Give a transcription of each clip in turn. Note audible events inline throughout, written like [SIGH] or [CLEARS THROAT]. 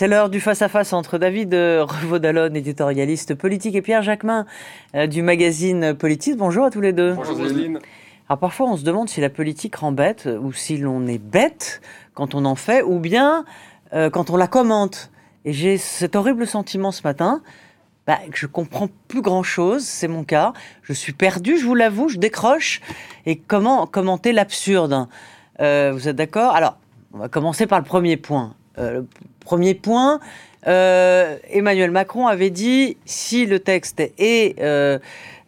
C'est l'heure du face-à-face entre David Revaudalon, éditorialiste politique, et Pierre Jacquemin euh, du magazine Politique. Bonjour à tous les deux. Bonjour Céline. Alors parfois on se demande si la politique rend bête ou si l'on est bête quand on en fait ou bien euh, quand on la commente. Et j'ai cet horrible sentiment ce matin bah, que je comprends plus grand chose, c'est mon cas. Je suis perdu, je vous l'avoue, je décroche. Et comment commenter l'absurde? Euh, Vous êtes d'accord? Alors, on va commencer par le premier point. Euh, premier point, euh, Emmanuel Macron avait dit si le texte est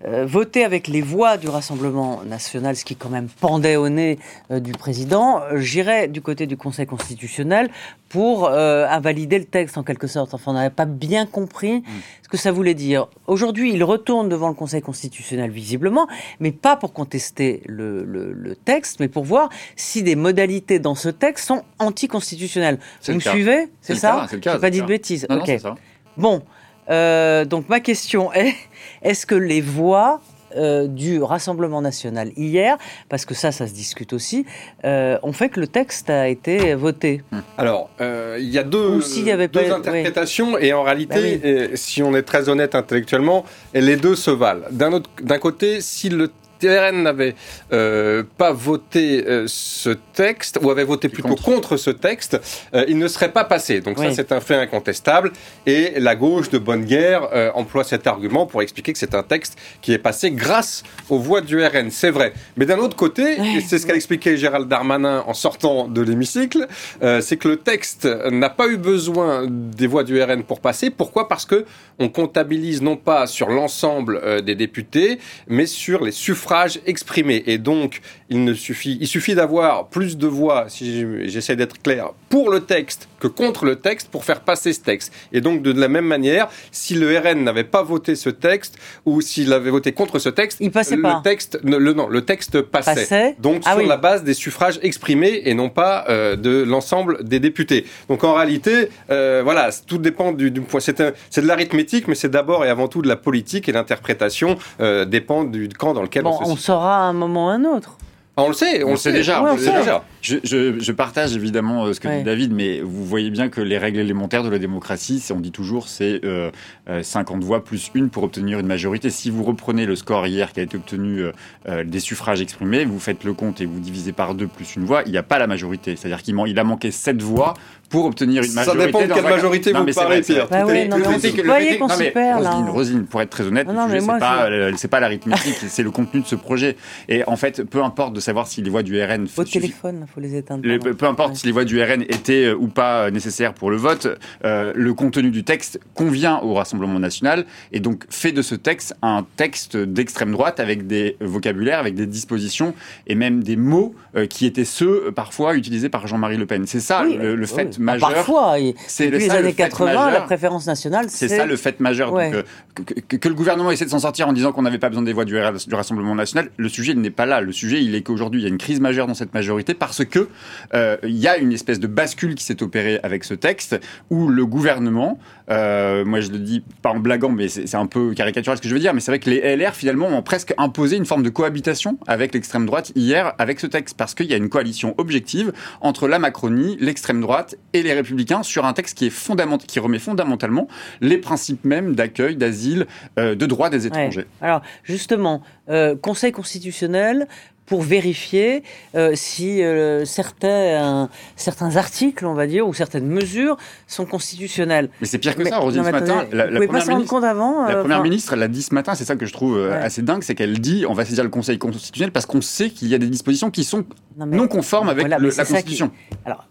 euh, euh, voté avec les voix du Rassemblement national, ce qui quand même pendait au nez euh, du président, j'irai du côté du Conseil constitutionnel pour euh, invalider le texte en quelque sorte. Enfin, on n'avait pas bien compris Mm. ce que ça voulait dire. Aujourd'hui, il retourne devant le Conseil constitutionnel visiblement, mais pas pour contester le, le- le texte, mais pour voir si des modalités dans ce texte sont anticonstitutionnelles. Vous me cas. suivez? C'est ça? c'est le cas, J'ai pas dit de bêtises. Non, non, ça. Bon, euh, donc ma question est [LAUGHS] est-ce que les voix euh, du Rassemblement national hier, parce que ça, ça se discute aussi, euh, ont fait que le texte a été voté? Alors, euh, il y a deux, Ou s'il y avait deux pas- interprétations et en réalité, Bah si on est très honnête intellectuellement, les deux se valent. D'un côté, si le TRN n'avait euh, pas voté euh, ce texte, ou avait voté plutôt contre. contre, ce texte, euh, il ne serait pas passé. Donc ça, Oui. c'est un fait incontestable. Et la gauche de bonne guerre euh, emploie cet argument pour expliquer que c'est un texte qui est passé grâce aux voix du RN. C'est vrai. Mais d'un autre côté, et c'est ce qu'a expliqué Gérald Darmanin en sortant de l'hémicycle, euh, c'est que le texte n'a pas eu besoin des voix du RN pour passer. Pourquoi? Parce que on comptabilise non pas sur l'ensemble euh, des députés, mais sur les suffrages exprimés. Et donc, il ne suffit, il suffit d'avoir plus de voix, si j'essaie d'être clair, pour le texte que contre le texte pour faire passer ce texte. Et donc, de la même manière, si le RN n'avait pas voté ce texte ou s'il avait voté contre ce texte, Il passait le pas. texte, ne- le non, le texte passait. Passait Donc Ah sur oui. la base des suffrages exprimés et non pas euh, de l'ensemble des députés. Donc en réalité, euh, voilà, tout dépend du, du point. C'est de l'arithmétique, mais c'est d'abord et avant tout de la politique et l'interprétation euh, dépend du camp dans lequel Bon, on se on saura à un moment ou à un autre. Ah, on le sait, on, le sait déjà, Ouais, on on le sait. sait déjà. Je, je- je partage évidemment euh, ce que Ouais. dit David, mais vous voyez bien que les règles élémentaires de la démocratie, c'est- on dit toujours, c'est euh, euh, 50 voix plus une pour obtenir une majorité. Si vous reprenez le score hier qui a été obtenu euh, euh, des suffrages exprimés, vous faites le compte et vous divisez par deux plus une voix, il n'y a pas la majorité. C'est-à-dire qu'il man- il a manqué 7 voix pour obtenir une Ça majorité. dépend de quelle un- majorité Non, vous mais c'est parlez, Pierre. Bah est- non, mais se- Vous voyez qu'on s'y mais perd, là. Roselyne, Roselyne, pour être très honnête, c'est pas, je- euh, c'est pas l'arithmétique, c'est le contenu de ce projet. Et en fait, peu importe de savoir si les voix du RN téléphones, il faut les éteindre. peu importe Ouais. si les voix du RN étaient euh, ou pas euh, nécessaires pour le vote, euh, le contenu du texte convient au Rassemblement national et donc fait de ce texte un texte d'extrême droite avec des vocabulaires, avec des dispositions et même des mots euh, qui étaient ceux parfois utilisés par Jean-Marie Le Pen. C'est ça Oui, le, le oui. fait Ah, majeur. Parfois, C'est les ça, le années fait 80, majeur. la préférence nationale, C'est ça le fait majeur. Ouais. Donc, que, que- que le gouvernement essaie de s'en sortir en disant qu'on n'avait pas besoin des voix du, du Rassemblement national, le sujet n'est pas là. Le sujet, il est qu'aujourd'hui, il y a une crise majeure dans cette majorité parce que euh, il y a une espèce de bascule qui s'est opérée avec ce texte où le gouvernement, euh, moi je le dis pas en blaguant, mais c'est un peu caricatural ce que je veux dire, mais c'est vrai que les LR finalement ont presque imposé une forme de cohabitation avec l'extrême droite hier avec ce texte parce qu'il y a une coalition objective entre la Macronie, l'extrême droite et les Républicains sur un texte qui est fondamental, qui remet fondamentalement les principes mêmes d'accueil, d'asile, euh, de droit des Ouais. étrangers. Alors, justement, euh, Conseil constitutionnel pour vérifier euh, si euh, certains, certains articles, on va dire, ou certaines mesures sont constitutionnelles. Mais c'est pire que Mais- ça, Rosine, ce matin. La, première ministre, compte avant la euh, première enfin, ministre, elle l'a dit ce matin, c'est ça que je trouve Ouais. assez dingue, c'est qu'elle dit on va saisir le Conseil constitutionnel parce qu'on sait qu'il y a des dispositions qui sont non, mais- non conformes avec Voilà, le- mais la qui- Constitution. Alors,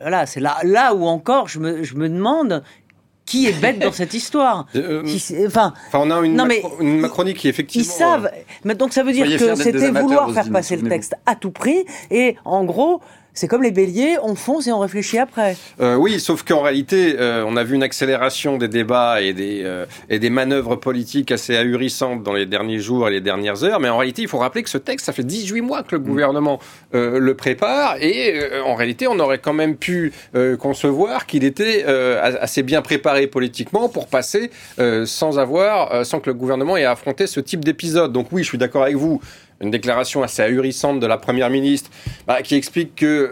voilà, c'est là, là où encore je me, je me demande qui est bête dans cette histoire. [LAUGHS] Euh, Enfin, Enfin, on a une, Non, mais macro- une Macronie qui ils effectivement. savent. Mais donc ça veut dire que c'était vouloir faire passer le texte à tout prix. Et en gros, c'est comme les béliers, on fonce et on réfléchit après. Euh, oui, sauf qu'en réalité, euh, on a vu une accélération des débats et des, euh, et des manœuvres politiques assez ahurissantes dans les derniers jours et les dernières heures. Mais en réalité, il faut rappeler que ce texte, ça fait 18 mois que le gouvernement euh, le prépare. Et euh, en réalité, on aurait quand même pu euh, concevoir qu'il était euh, assez bien préparé politiquement pour passer euh, sans avoir, euh, sans que le gouvernement ait affronté ce type d'épisode. Donc oui, je suis d'accord avec vous. une déclaration assez ahurissante de la première ministre bah, qui explique que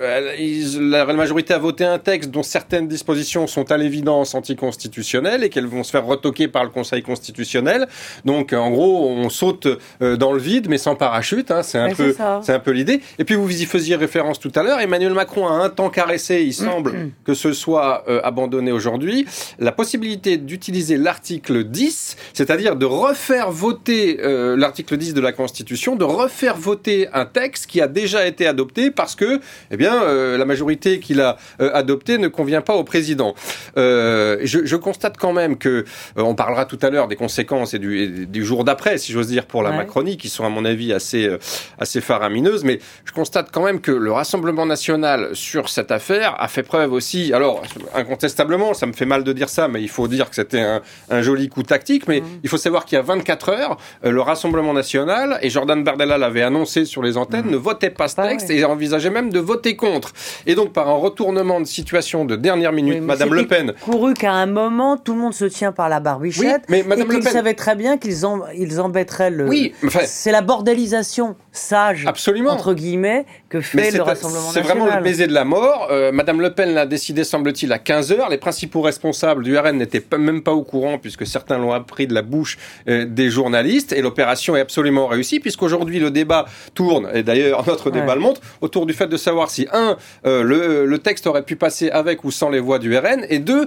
la majorité a voté un texte dont certaines dispositions sont à l'évidence anticonstitutionnelles et qu'elles vont se faire retoquer par le Conseil constitutionnel. Donc en gros, on saute dans le vide mais sans parachute. Hein, c'est un, peu, c'est un peu l'idée. Et puis vous y faisiez référence tout à l'heure. Emmanuel Macron a un temps caressé. Il semble [CLEARS THROAT] que ce soit abandonné aujourd'hui. La possibilité d'utiliser l'article 10, c'est-à-dire de refaire voter euh, l'article 10 de la Constitution, de refaire voter un texte qui a déjà été adopté parce que, eh bien, euh, la majorité qu'il a euh, adopté ne convient pas au président. Je, je, constate quand même que, on parlera tout à l'heure des conséquences et du, du jour d'après, si j'ose dire, pour la Macronie, qui sont à mon avis assez assez faramineuses, mais je constate quand même que le Rassemblement national sur cette affaire a fait preuve aussi, alors incontestablement, ça me fait mal de dire ça, mais il faut dire que c'était un, un, joli coup tactique, mais mmh. il faut savoir qu'il y a 24 heures, euh, le Rassemblement national, et Jordan Bardella l'avait annoncé sur les antennes, mmh. ne votait pas ce texte et envisageait même de voter contre. Et donc, par un retournement de situation de dernière minute, Madame Le Pen... couru qu'à un moment, tout le monde se tient par la barbichette, mais Madame et qu'ils savaient très bien qu'ils en, ils embêteraient le... Oui, c'est la bordélisation sage, Absolument. entre guillemets, que fait le Rassemblement national. C'est vraiment le baiser de la mort. Euh, Madame Le Pen l'a décidé, semble-t-il, à 15 heures. Les principaux responsables du RN n'étaient même pas au courant, puisque certains l'ont appris de la bouche euh, des journalistes. Et l'opération est absolument réussie, puisqu'aujourd'hui le débat tourne, et d'ailleurs [LAUGHS] notre débat le montre, autour du fait de savoir si, un, euh, le, le, texte aurait pu passer avec ou sans les voix du RN, et deux,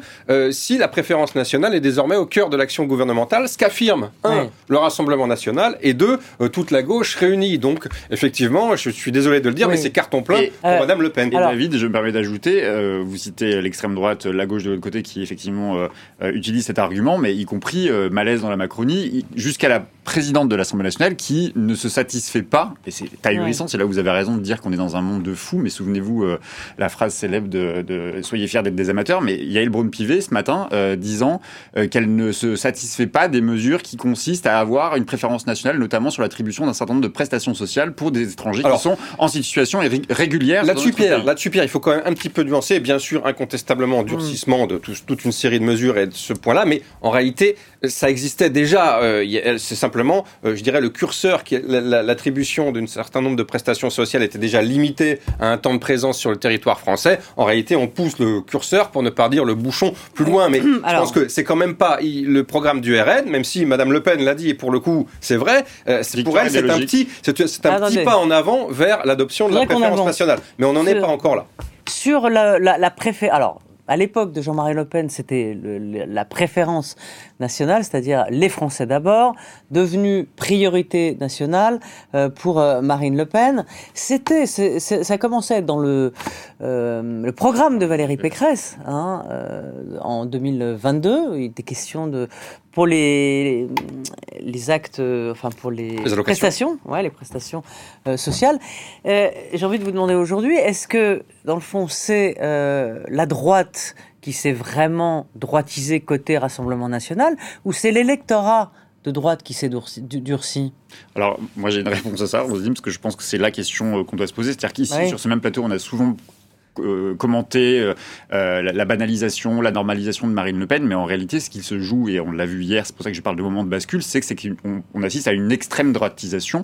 si la préférence nationale est désormais au cœur de l'action gouvernementale, ce qu'affirme, un, le Rassemblement national, et deux, toute la gauche réunie. Donc, effectivement, je suis désolé de le dire, mais c'est carton plein pour Madame Le Pen. Et David, je me permets d'ajouter, vous citez l'extrême droite, la gauche de l'autre côté, qui effectivement utilise cet argument, mais y compris euh, malaise dans la Macronie, jusqu'à la présidente de l'Assemblée nationale qui ne se satisfait pas, et c'est ahurissant, c'est là où vous avez raison de dire qu'on est dans un monde de fous, mais souvenez-vous euh, la phrase célèbre de, Soyez fiers d'être des amateurs, mais Yael Braun-Pivet ce matin euh, disant qu'elle ne se satisfait pas des mesures qui consistent à avoir une préférence nationale, notamment sur l'attribution d'un certain nombre de prestations sociales pour des étrangers qui sont en situation régulière. Là-dessus, Pierre, là-dessus, Pierre, il faut quand même un petit peu nuancer, bien sûr, incontestablement, durcissement de toute une série de mesures et de ce point-là, mais en réalité, ça existait déjà. Euh, c'est simplement, euh, je dirais, le curseur, qui l'attribution d'un certain nombre de prestations sociales était déjà limité à un temps de présence sur le territoire français. En réalité, on pousse le curseur pour ne pas dire le bouchon plus loin. Mais [CLEARS THROAT] je pense que c'est quand même pas le programme du RN, même si Madame Le Pen l'a dit et pour le coup, c'est vrai. Euh, pour elle, c'est un petit, c'est un petit pas en avant vers l'adoption de la préférence nationale. Mais on n'en est pas encore là. Sur la, la, la préférence, alors à l'époque de Jean-Marie Le Pen, c'était la préférence nationale, c'est-à-dire les Français d'abord, devenu priorité nationale euh, pour euh, Marine Le Pen. C'était, ça commençait dans le, euh, le programme de Valérie Pécresse hein, en 2022. Il était question de pour les, les actes, enfin pour les, prestations, ouais, les prestations sociales. J'ai envie de vous demander aujourd'hui, est-ce que dans le fond c'est la droite qui s'est vraiment droitisé côté Rassemblement national, ou c'est l'électorat de droite qui s'est durci Alors, moi j'ai une réponse à ça, parce que je pense que c'est la question euh, qu'on doit se poser. C'est-à-dire qu'ici, sur ce même plateau, on a souvent euh, commenter euh, euh, la, banalisation, la normalisation de Marine Le Pen, mais en réalité, ce qu'il se joue, et on l'a vu hier, c'est pour ça que je parle de moment de bascule, c'est qu'on on assiste à une extrême droitisation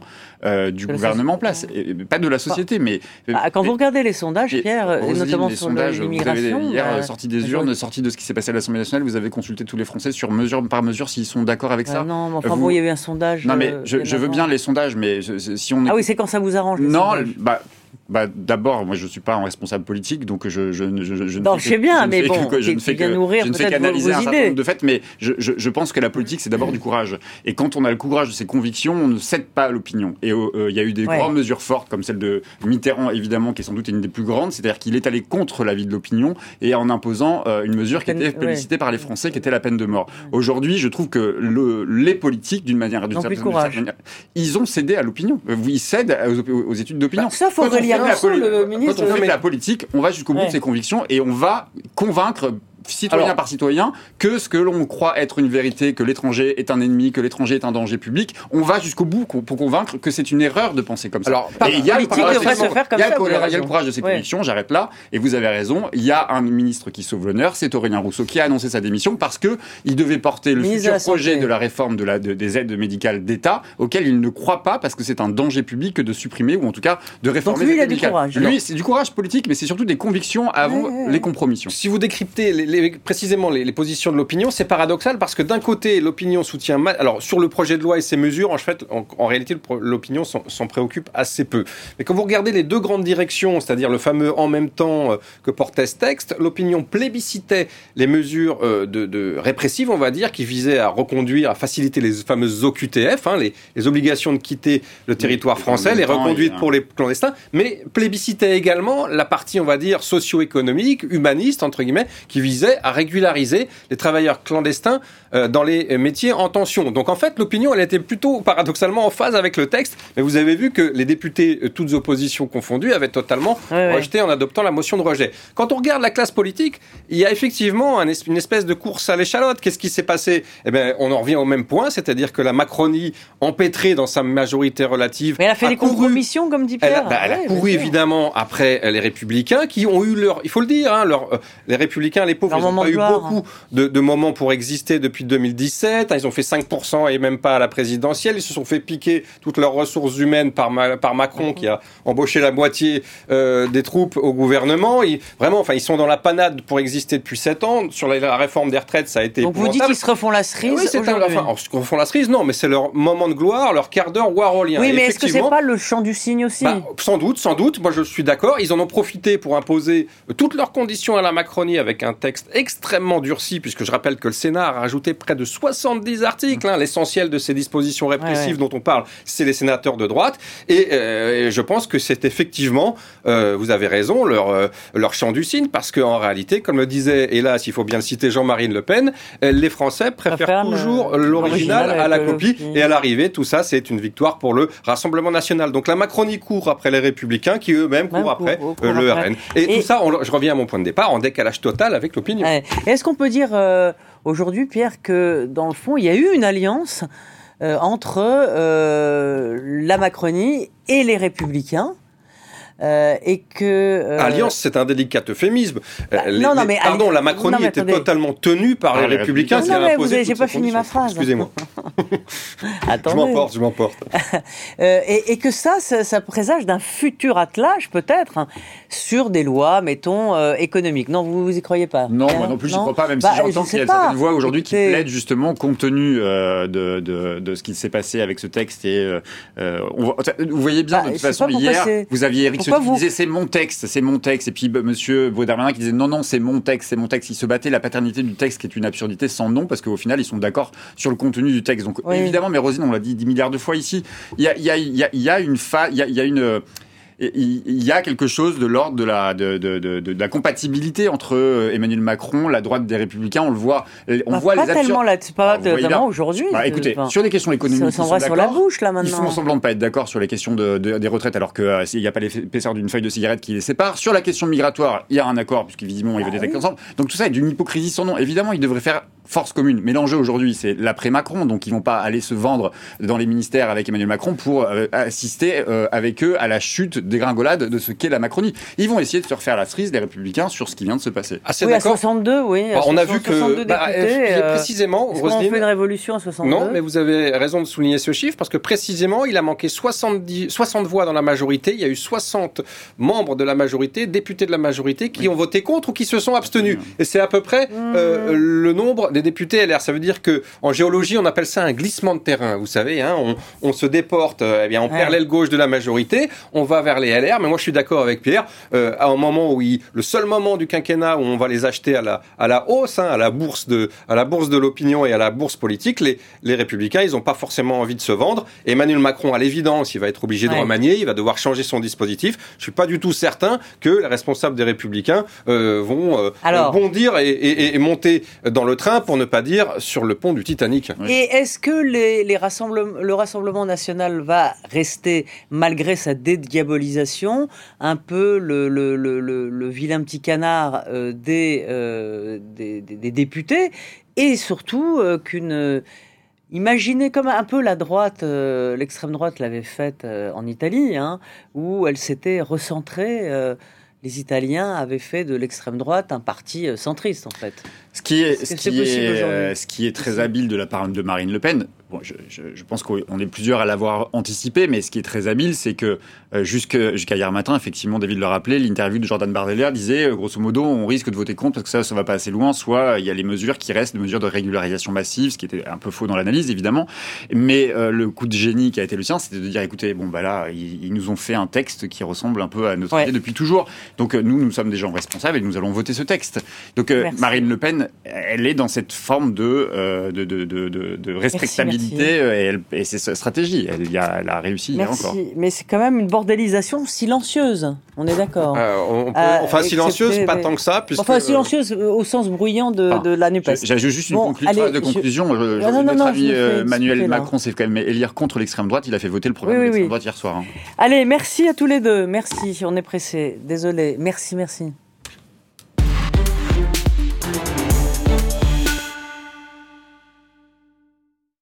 du gouvernement en place, et, pas de la société, mais bah, quand vous regardez les sondages, Pierre, et notamment les sur sondages, l'immigration, vous avez hier sorti des urnes, sorti de ce qui s'est passé à l'Assemblée nationale, vous avez consulté tous les Français sur mesure par mesure s'ils sont d'accord avec ça. non, mais enfin bon, il y a eu un sondage. Non, mais je, veux bien les sondages, mais si on ah oui, c'est quand ça vous arrange. Non, bah bah, D'abord, moi, je ne suis pas un responsable politique, donc je, je, je, je non, ne fais bien, mais bon, je ne fais que nourrir je ne fais qu'analyser un certain nombre de faits, mais je, je, pense que la politique, c'est d'abord du courage. Et quand on a le courage de ses convictions, on ne cède pas à l'opinion. Et euh, il y a eu des grandes mesures fortes, comme celle de Mitterrand, évidemment, qui est sans doute une des plus grandes, c'est-à-dire qu'il est allé contre l'avis de l'opinion et en imposant euh, une mesure qui était plébiscitée par les Français, qui était la peine de mort. Aujourd'hui, je trouve que le, les politiques, d'une manière, d'une certaine manière, ils ont cédé à l'opinion. Ils cèdent aux, études d'opinion. Bah, Quand on fait de la politique, on va jusqu'au bout de ses convictions et on va convaincre citoyen Alors- par citoyen, que ce que l'on croit être une vérité, que l'étranger est un ennemi, que l'étranger est un danger public. On va jusqu'au bout pour convaincre que c'est une erreur de penser comme ça. Alors, il y a le courage, de ses Ouais. convictions, j'arrête là, et vous avez raison, il y a un ministre qui sauve l'honneur, c'est Aurélien Rousseau, qui a annoncé sa démission parce que il devait porter le futur projet de la réforme de la, de- des aides médicales d'État, auquel il ne croit pas parce que c'est un danger public de supprimer, ou en tout cas de réformer lui, les il a aides du médicales. courage. Lui, c'est du courage politique, mais c'est surtout des convictions avant Ouais, ouais, ouais. les compromissions. Si vous décryptez les- les- précisément les, les positions de l'opinion, c'est paradoxal parce que d'un côté, l'opinion soutient mal. Alors, sur le projet de loi et ses mesures, en fait, en, en réalité, l'opinion s'en préoccupe assez peu. Mais quand vous regardez les deux grandes directions, c'est-à-dire le fameux en même temps euh, que portait ce texte, l'opinion plébiscitait les mesures euh, de, de répressives, on va dire, qui visaient à reconduire, à faciliter les fameuses OQTF, hein, les, les obligations de quitter le territoire français, les reconduites pour les clandestins, mais plébiscitait également la partie, on va dire, socio-économique, humaniste, entre guillemets, qui visait à régulariser les travailleurs clandestins euh, dans les métiers en tension. Donc en fait, l'opinion, elle était plutôt paradoxalement en phase avec le texte, mais vous avez vu que les députés, euh, toutes oppositions confondues, avaient totalement Ouais, ouais. rejeté en adoptant la motion de rejet. Quand on regarde la classe politique, il y a effectivement un es- une espèce de course à l'échalote. Qu'est-ce qui s'est passé? Eh bien, on en revient au même point, c'est-à-dire que la Macronie, empêtrée dans sa majorité relative, Mais elle a fait des couru compromissions, comme dit elle Pierre. a, bah, elle a Ouais, couru évidemment après euh, les républicains qui ont eu leur, il faut le dire, hein, leur, euh, les républicains, les pauvres, Ils n'ont pas eu gloire, beaucoup de, de moments pour exister depuis 2017. hein, Ils ont fait 5% et même pas à la présidentielle. Ils se sont fait piquer toutes leurs ressources humaines par, Ma- par Macron qui a embauché la moitié euh, des troupes au gouvernement. Ils, vraiment, enfin, ils sont dans la panade pour exister depuis 7 ans. Sur la, la réforme des retraites, ça a été Donc vous dites qu'ils se refont la cerise oui, aujourd'hui. enfin, alors, ce qu'on font la cerise, non, mais c'est leur moment de gloire, leur quart d'heure warolien. Oui, mais est-ce que c'est pas le chant du cygne aussi bah, sans doute, sans doute. Moi, je suis d'accord. Ils en ont profité pour imposer toutes leurs conditions à la Macronie avec un texte extrêmement durci, puisque je rappelle que le Sénat a rajouté près de 70 articles. hein. L'essentiel de ces dispositions répressives Ouais, dont on parle, c'est les sénateurs de droite. Et, euh, et je pense que c'est effectivement, euh, vous avez raison, leur, euh, leur chant du cygne, parce qu'en réalité, comme le disait, hélas, il faut bien le citer, Jean-Marie Le Pen, les Français préfèrent le- toujours l'original à la le copie. Et à l'arrivée, tout ça, c'est une victoire pour le Rassemblement national. Donc la Macronie court après les Républicains, qui eux-mêmes Même courent après le après. RN. Et, Et- tout ça, on- je reviens à mon point de départ, en décalage total avec Est-ce qu'on peut dire euh, aujourd'hui, Pierre, que dans le fond, il y a eu une alliance euh, entre euh, la Macronie et les Républicains euh, et que euh, Alliance, c'est un délicat euphémisme. Bah, Euh, les- non, non, les- mais pardon, alli- la Macronie non, mais était attendez. totalement tenue par Ah, les les Républicains qui Non, avaient mais vous avez- j'ai pas fini ma phrase. Excusez-moi, [LAUGHS] je m'emporte, je m'emporte. [LAUGHS] Euh, et, et que ça, ça, ça présage d'un futur attelage peut-être hein, sur des lois, mettons euh, économiques. Non, vous vous y croyez pas Non, moi non plus, je ne Non crois pas, même Bah, si je j'entends qu'il y a pas. certaines voix aujourd'hui qui plaident justement compte tenu euh, de, de, de ce qui s'est passé avec ce texte. Et on vous voyez bien, Bah, de toute je sais façon, hier, vous aviez Eric pourquoi vous- disait c'est mon texte, c'est mon texte. Et puis bah, monsieur Baudermanin qui disait non, non, c'est mon texte, c'est mon texte. Il se battait la paternité du texte qui est une absurdité sans nom parce qu'au final, ils sont d'accord sur le contenu du texte. Donc Oui. évidemment, mais Rosine, on l'a dit 10 milliards de fois ici, il y a, y a, il y a, il y a une fa, il y a, il y a une. Euh, il y a quelque chose de l'ordre de la, de, de, de, de la compatibilité entre euh, Emmanuel Macron, la droite des Républicains. On le voit, on bah, voit pas les tellement là, pas Ah, bien. aujourd'hui. Bah, écoutez, Enfin, sur des questions économiques, ils sont s'embrasse sur la d'accord. bouche là Ils maintenant. font semblant de pas être d'accord sur les questions de, de- des retraites, alors qu'il n'y a pas l'épaisseur d'une feuille de cigarette qui les sépare. Sur la question migratoire, il y a un accord, puisqu'évidemment, ils veulent Ah des textes oui. ensemble. Donc tout ça est d'une hypocrisie sans nom. Évidemment, ils devraient faire force commune. Mais l'enjeu aujourd'hui, c'est l'après-Macron. Donc ils vont pas aller se vendre dans les ministères avec Emmanuel Macron pour euh, assister euh, avec eux à la chute dégringolade de ce qu'est la Macronie. Ils vont essayer de se refaire la cerise, les Républicains, sur ce qui vient de se passer. Assez oui, à d'accord. 62, oui. à Bah, on a 60, vu que 62 bah, députés, euh, précisément, Roselyne, fait une révolution à 62 Non, mais vous avez raison de souligner ce chiffre parce que précisément, il a manqué 70, 60 voix dans la majorité. Il y a eu 60 membres de la majorité, députés de la majorité, qui ont voté contre ou qui se sont abstenus. Et c'est à peu près euh, le nombre des députés LR. Ça veut dire que en géologie, on appelle ça un glissement de terrain. Vous savez, hein, on, on se déporte, euh, eh bien, on Ouais. perd l'aile gauche de la majorité, on va vers les LR. Mais moi, je suis d'accord avec Pierre. Euh, à un moment où il, le seul moment du quinquennat où on va les acheter à la, à la hausse, hein, à la bourse de, à la bourse de l'opinion et à la bourse politique, les, les républicains, ils n'ont pas forcément envie de se vendre. Emmanuel Macron, à l'évidence, il va être obligé de Ouais. remanier, il va devoir changer son dispositif. Je suis pas du tout certain que les responsables des républicains euh, vont euh, Alors. bondir et, et- et monter dans le train pour ne pas dire sur le pont du Titanic. Et est-ce que les, les rassemble- le Rassemblement national va rester, malgré sa dédiabolisation, un peu le, le, le, le- le vilain petit canard euh, des, euh, des, des- des députés et surtout euh, qu'une... Imaginez comme un peu la droite, euh, l'extrême droite l'avait faite euh, en Italie, hein, où elle s'était recentrée. Les Italiens avaient fait de l'extrême droite un parti euh, centriste, en fait. Ce qui est, ce qui euh, ce qui est très habile de la part de Marine Le Pen, bon, je, je- je pense qu'on est plusieurs à l'avoir anticipé, mais ce qui est très habile, c'est que euh, jusqu'à hier matin, effectivement, David le rappelait, l'interview de Jordan Bardella disait, euh, grosso modo, on risque de voter contre parce que ça, ça va pas assez loin, soit il y a les mesures qui restent, les mesures de régularisation massive, ce qui était un peu faux dans l'analyse, évidemment, mais euh, le coup de génie qui a été le sien, c'était de dire, écoutez, bon, bah là, ils, ils nous ont fait un texte qui ressemble un peu à notre Ouais. idée depuis toujours, donc nous, nous sommes des gens responsables et nous allons voter ce texte. Donc. Marine Le Pen, elle est dans cette forme de, de, de, de, respectabilité merci. Euh, et, elle- et c'est sa stratégie. Elle, y a, elle a réussi hier encore. Merci. Mais c'est quand même une bordélisation silencieuse. On est d'accord. Euh, on peut- Euh, enfin, silencieuse, pas mais- tant que ça. Puisque, enfin, silencieuse euh, au sens bruyant de, Enfin, de la NUPES. J'ai juste une, Bon, conclu- allez, phrase de conclusion. Je- je- Ah, non, non, notre non, fais euh, Emmanuel. Macron s'est quand même élire contre l'extrême droite. Il a fait voter le programme Oui, oui, de l'extrême oui. droite hier soir. hein. Allez, merci à tous les deux. Merci. On est pressés. Désolé. Merci, merci.